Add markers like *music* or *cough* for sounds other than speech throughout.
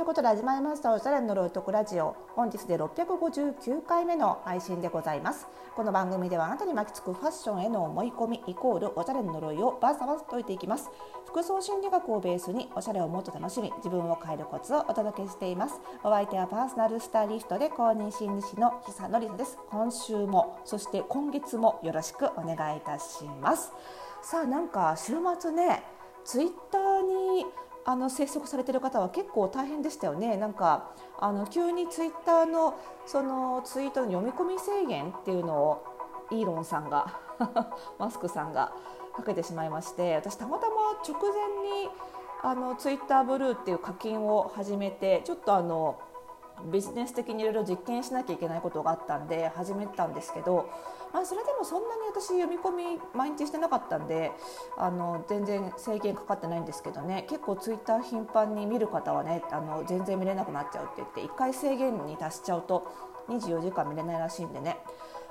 いうことで始まりましたおしゃれの呪いとくラジオ。本日で659回目の配信でございます。この番組ではあなたに巻きつくファッションへの思い込みイコールおしゃれの呪いをバーサバス解いていきます。服装心理学をベースにおしゃれをもっと楽しみ自分を変えるコツをお届けしています。お相手はパーソナルスタイリストで公認心理師の久野里沙です。今週もそして今月もよろしくお願いいたします。さあなんか週末ねツイッターにあの生息されてる方は結構大変でしたよね。なんかあの急にツイッターのそのツイートの読み込み制限っていうのをイーロンさんが *laughs* マスクさんがかけてしまいまして私たまたま直前にあのツイッターブルーっていう課金を始めてちょっとあのビジネス的にいろいろ実験しなきゃいけないことがあったんで始めたんですけど、まあ、それでもそんなに私読み込み毎日してなかったんであの全然制限かかってないんですけどね。結構ツイッター頻繁に見る方はねあの全然見れなくなっちゃうって言って1回制限に達しちゃうと24時間見れないらしいんでね。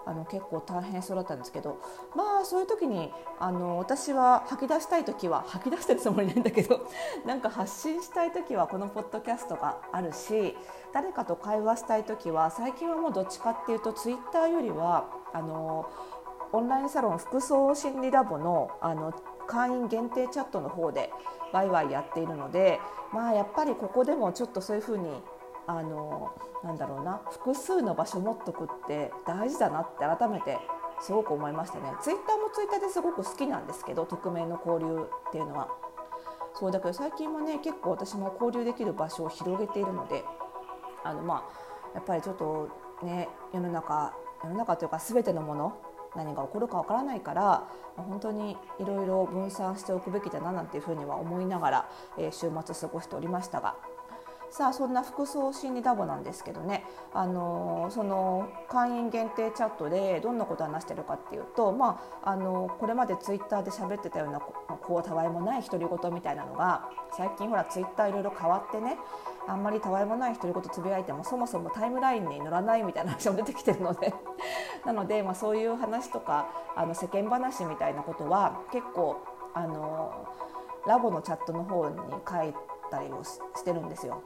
あの結構大変そうだったんですけどまあそういう時にあの私は吐き出したい時は *laughs* 吐き出してるつもりないんだけど *laughs* なんか発信したい時はこのポッドキャストがあるし誰かと会話したい時は最近はもうどっちかっていうとツイッターよりはあのオンラインサロン服装心理ラボのあの会員限定チャットの方でワイワイやっているのでまあやっぱりここでもちょっとそういうふうにあのなんだろうな複数の場所持っとくって大事だなって改めてすごく思いましたね。ツイッターもツイッターですごく好きなんですけど匿名の交流っていうのは。そうだけど最近はね結構私も交流できる場所を広げているのであのまあやっぱりちょっとね世の中世の中というか全てのもの何が起こるかわからないから本当にいろいろ分散しておくべきだななんていうふうには思いながら、えー、週末過ごしておりましたがさあそんな服装心理ラボなんですけどね、あの、その会員限定チャットでどんなことを話してるかっていうと、まあ、あの、これまでツイッターで喋ってたようなこうたわいもない独り言みたいなのが最近ほらツイッターいろいろ変わってねあんまりたわいもない独り言つぶやいてもそもそもタイムラインに乗らないみたいな話も出てきてるので *laughs* なので、まあ、そういう話とかあの世間話みたいなことは結構あのラボのチャットの方に書いたりをしてるんですよ。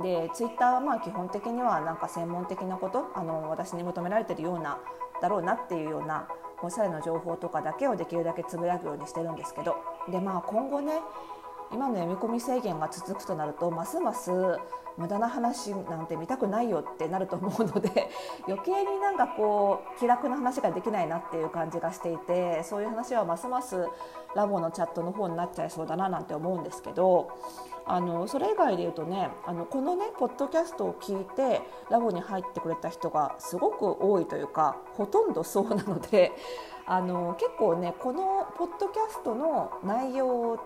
でツイッターはまあ基本的にはなんか専門的なことあの私に求められてるようなだろうなっていうようなおしゃれの情報とかだけをできるだけつぶやくようにしてるんですけど。でまあ今後ね今の読み込み制限が続くとなるとますます無駄な話なんて見たくないよってなると思うので *laughs* 余計になんかこう気楽な話ができないなっていう感じがしていてそういう話はますますラボのチャットの方になっちゃいそうだななんて思うんですけどあのそれ以外で言うとねあのこのねポッドキャストを聞いてラボに入ってくれた人がすごく多いというかほとんどそうなのであの結構ねこのポッドキャストの内容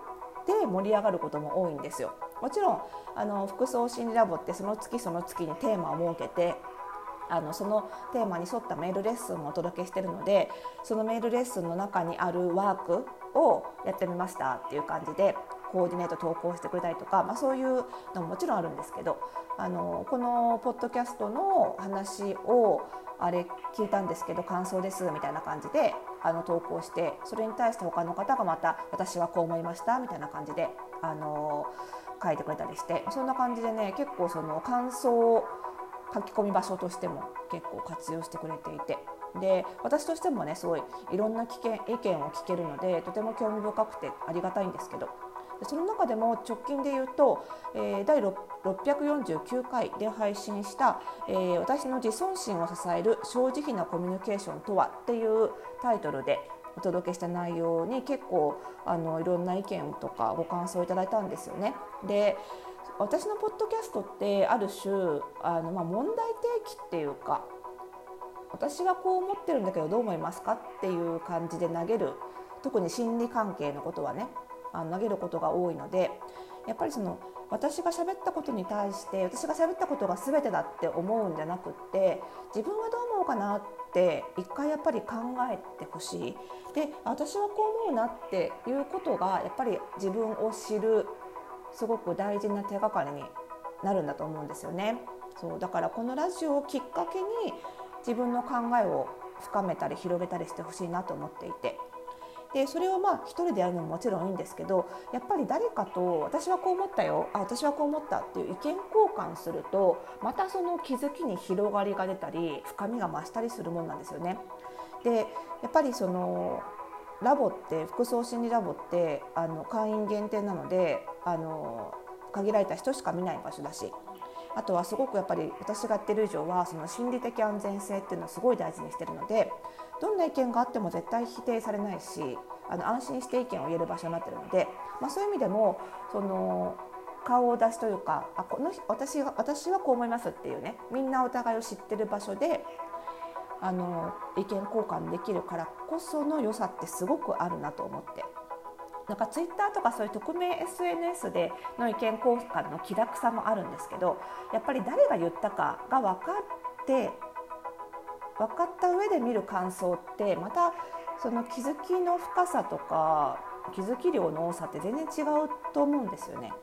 で盛り上がることも多いんですよ。もちろんあの服装心理ラボってその月その月にテーマを設けてあのそのテーマに沿ったメールレッスンもお届けしてるのでそのメールレッスンの中にあるワークをやってみましたっていう感じでコーディネート投稿してくれたりとか、まあ、そういうのももちろんあるんですけどあのこのポッドキャストの話をあれ聞いたんですけど感想ですみたいな感じであの投稿してそれに対して他の方がまた私はこう思いましたみたいな感じであの書いてくれたりしてそんな感じでね結構その感想を書き込み場所としても結構活用してくれていてで私としてもねすごいいろんな危険意見を聞けるのでとても興味深くてありがたいんですけどその中でも直近で言うと、えー、第649回で配信した、えー、私の自尊心を支える正直なコミュニケーションとはっていうタイトルでお届けした内容に結構あのいろんな意見とかご感想をいただいたんですよね。で私のポッドキャストってある種あの、まあ、問題提起っていうか私はこう思ってるんだけどどう思いますかっていう感じで投げる特に心理関係のことはねあの投げることが多いのでやっぱりその私が喋ったことに対して私が喋ったことが全てだって思うんじゃなくって自分はどう思うかなって一回やっぱり考えてほしいで私はこう思うなっていうことがやっぱり自分を知るすごく大事な手がかりになるんだと思うんですよね。そうだからこのラジオをきっかけに自分の考えを深めたり広げたりしてほしいなと思っていてでそれをまあ一人でやるのももちろんいいんですけどやっぱり誰かと私はこう思ったよあ私はこう思ったっていう意見交換するとまたその気づきに広がりが出たり深みが増したりするもんなんですよね。でやっぱりそのラボって服装心理ラボってあの会員限定なのであの限られた人しか見ない場所だしあとはすごくやっぱり私がやってる以上はその心理的安全性っていうのをすごい大事にしてるのでどんな意見があっても絶対否定されないしあの安心して意見を言える場所になってるので、まあ、そういう意味でもその顔を出しというかあこの私私はこう思いますっていうねみんなお互いを知ってる場所であの意見交換できるからこその良さってすごくあるなと思って。なんかツイッターとかそういう匿名 SNS での意見交換の気楽さもあるんですけどやっぱり誰が言ったかが分かって分かった上で見る感想ってまたその気づきの深さとか気づき量の多さって全然違うと思うんですよね。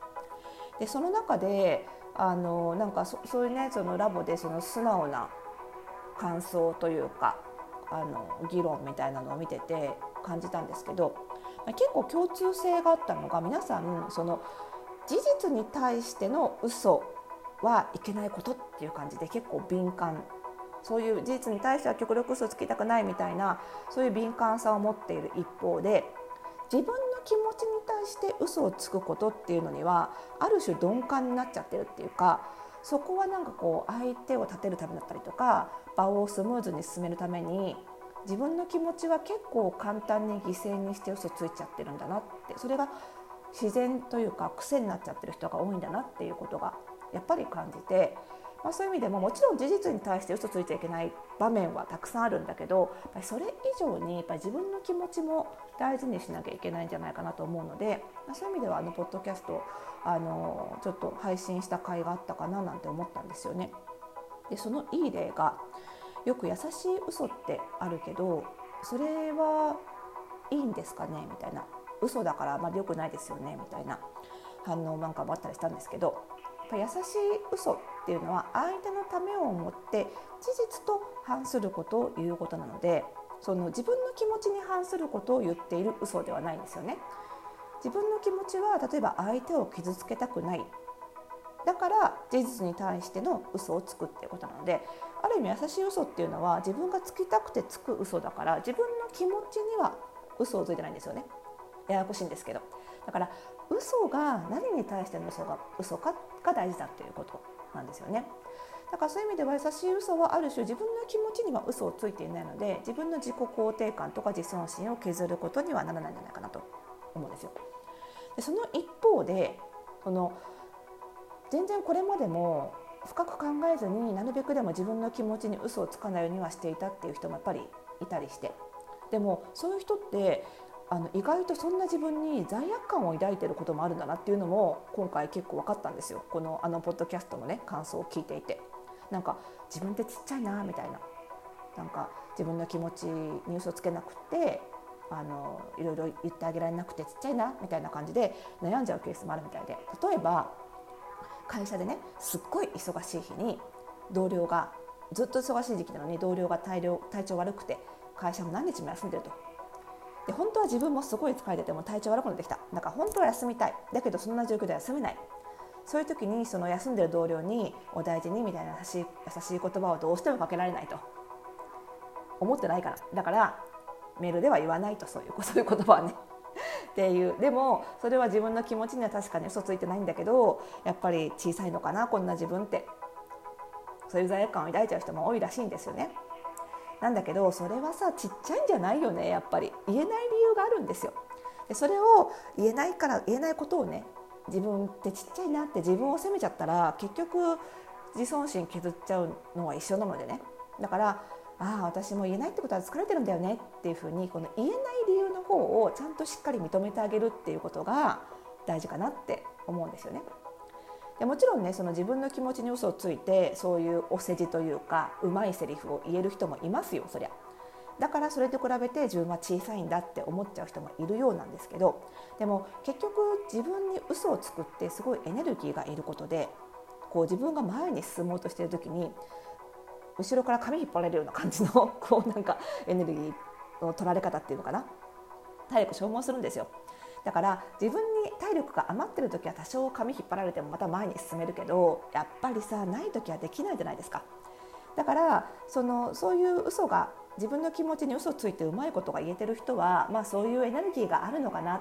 でその中であのなんかそそういうねそのラボでその素直な感想というかあの議論みたいなのを見てて感じたんですけど結構共通性があったのが皆さんその事実に対しての嘘はいけないことっていう感じで結構敏感そういう事実に対しては極力嘘つきたくないみたいなそういう敏感さを持っている一方で自分の気持ちに対して嘘をつくことっていうのにはある種鈍感になっちゃってるっていうかそこはなんかこう相手を立てるためだったりとか場をスムーズに進めるために自分の気持ちは結構簡単に犠牲にして嘘ついちゃってるんだなってそれが自然というか癖になっちゃってる人が多いんだなっていうことがやっぱり感じてまあ、そういう意味でももちろん事実に対して嘘ついちゃいけない場面はたくさんあるんだけどやっぱりそれ以上にやっぱり自分の気持ちも大事にしなきゃいけないんじゃないかなと思うので、まあ、そういう意味ではあのポッドキャストあのちょっと配信した回があったかななんて思ったんですよね。でそのいい例がよく優しい嘘ってあるけどそれはいいんですかね？みたいな。嘘だからあまり良くないですよね？みたいな反応なんかもあったりしたんですけど優しい嘘っていうのは相手のためを思って事実と反することを言うことなのでその自分の気持ちに反することを言っている嘘ではないんですよね。自分の気持ちは例えば相手を傷つけたくない。だから事実に対しての嘘をつくっていうことなのである意味優しい嘘っていうのは自分がつきたくてつく嘘だから自分の気持ちには嘘をついてないんですよね。ややこしいんですけど。だから嘘が何に対しての嘘が嘘かが大事だということなんですよね。だからそういう意味では優しい嘘はある種自分の気持ちには嘘をついていないので自分の自己肯定感とか自尊心を削ることにはならないんじゃないかなと思うんですよ。でその一方でこの全然これまでも深く考えずになるべくでも自分の気持ちに嘘をつかないようにはしていたっていう人もやっぱりいたりしてでもそういう人ってあの意外とそんな自分に罪悪感を抱いてることもあるんだなっていうのも今回結構分かったんですよ。このあのポッドキャストのね感想を聞いていて。なんか自分ってちっちゃいなみたいな。なんか自分の気持ちに嘘つけなくてあのいろいろ言ってあげられなくてちっちゃいなみたいな感じで悩んじゃうケースもあるみたいで。例えば会社でねすっごい忙しい日に同僚がずっと忙しい時期なのに同僚が体体調悪くて会社も何日も休んでると。で本当は自分もすごい疲れてても体調悪くなってきた。だから本当は休みたい。だけどそんな状況では休めない。そういう時にその休んでる同僚に「お大事に」みたいな優しい優しい言葉をどうしてもかけられないと。思ってないから。だからメールでは言わないと。そういう *laughs* そういう言葉はね。っていう。でもそれは自分の気持ちには確かに嘘ついてないんだけどやっぱり小さいのかなこんな自分って。そういう罪悪感を抱いちゃう人も多いらしいんですよね。なんだけどそれはさちっちゃいんじゃないよねやっぱり言えない理由があるんですよ。でそれを言えないから言えないことをね自分ってちっちゃいなって自分を責めちゃったら結局自尊心削っちゃうのは一緒なのでねだからああ私も言えないってことは疲れてるんだよねっていうふうにこの言えない理由の方をちゃんとしっかり認めてあげるっていうことが大事かなって思うんですよね。でもちろんねその自分の気持ちに嘘をついてそういうお世辞というかうまいセリフを言える人もいますよそりゃ。だからそれと比べて自分は小さいんだって思っちゃう人もいるようなんですけどでも結局自分に嘘をつくってすごいエネルギーがいることでこう自分が前に進もうとしている時に後ろから髪引っ張られるような感じの *laughs* こうなんかエネルギーの取られ方っていうのかな体力消耗するんですよだから自分体力が余ってる時は多少髪引っ張られてもまた前に進めるけどやっぱりさない時はできないじゃないですか。だからそのそういう嘘が自分の気持ちに嘘ついてうまいことが言えてる人は、まあ、そういうエネルギーがあるのかな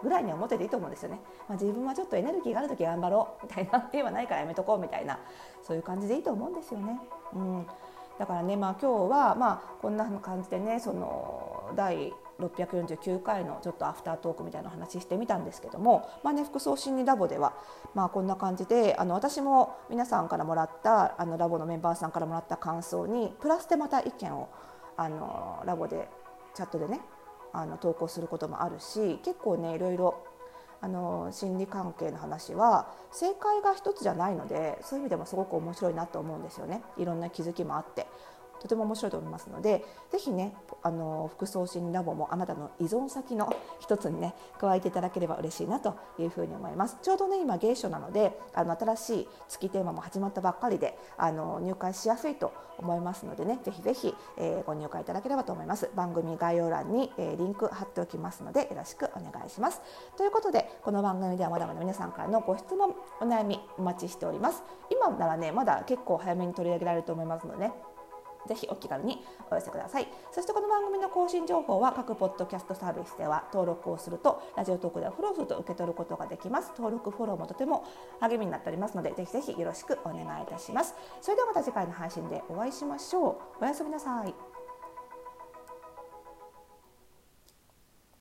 ぐらいに思ってていいと思うんですよね、まあ、自分はちょっとエネルギーがある時頑張ろうみたいな *laughs* 今ないからやめとこうみたいなそういう感じでいいと思うんですよね。うん、だからね、まあ、今日はまあこんな感じでねその第649回のちょっとアフタートークみたいな話してみたんですけども、まあね、服装心理ラボでは、まあ、こんな感じであの私も皆さんからもらったあのラボのメンバーさんからもらった感想にプラスでまた意見をあのラボでチャットでねあの投稿することもあるし結構ねいろいろあの心理関係の話は正解が一つじゃないのでそういう意味でもすごく面白いなと思うんですよね。いろんな気づきもあって。とても面白いと思いますのでぜひねあの服装心ラボもあなたの依存先の一つにね加えていただければ嬉しいなというふうに思います。ちょうどね今芸書なのであの新しい月テーマも始まったばっかりであの入会しやすいと思いますのでねぜひぜひ、え、ご入会いただければと思います。番組概要欄に、えー、リンク貼っておきますのでよろしくお願いします。ということでこの番組ではまだまだ皆さんからのご質問お悩みお待ちしております。今ならねまだ結構早めに取り上げられると思いますのでねぜひお気軽にお寄せください。そしてこの番組の更新情報は各ポッドキャストサービスでは登録をするとラジオトークではフォローすると受け取ることができます。登録フォローもとても励みになっておりますのでぜひぜひよろしくお願いいたします。それではまた次回の配信でお会いしましょう。おやすみなさい。